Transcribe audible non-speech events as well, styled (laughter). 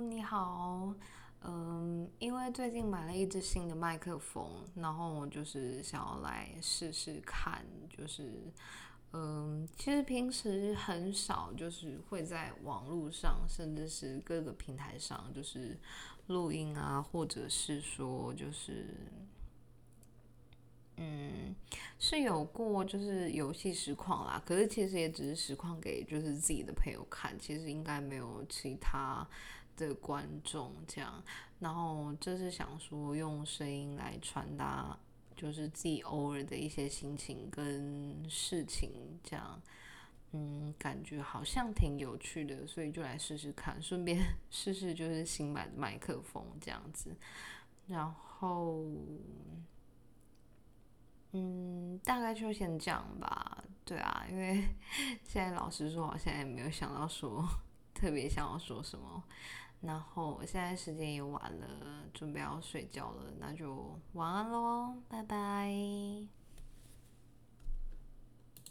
，你好。嗯，因为最近买了一支新的麦克风，然后我就是想要来试试看，就是嗯，其实平时很少就是会在网络上，甚至是各个平台上，就是录音啊，或者是说就是。嗯，是有过就是游戏实况啦，可是其实也只是实况给就是自己的朋友看，其实应该没有其他的观众这样。然后这是想说用声音来传达，就是自己偶尔的一些心情跟事情这样。嗯，感觉好像挺有趣的，所以就来试试看，顺便 (laughs) 试试就是新买的麦克风这样子，然后。嗯，大概就先这样吧。对啊，因为 (laughs) 现在老实说，好像也没有想到说特别想要说什么。然后我现在时间也晚了，准备要睡觉了，那就晚安喽，拜拜。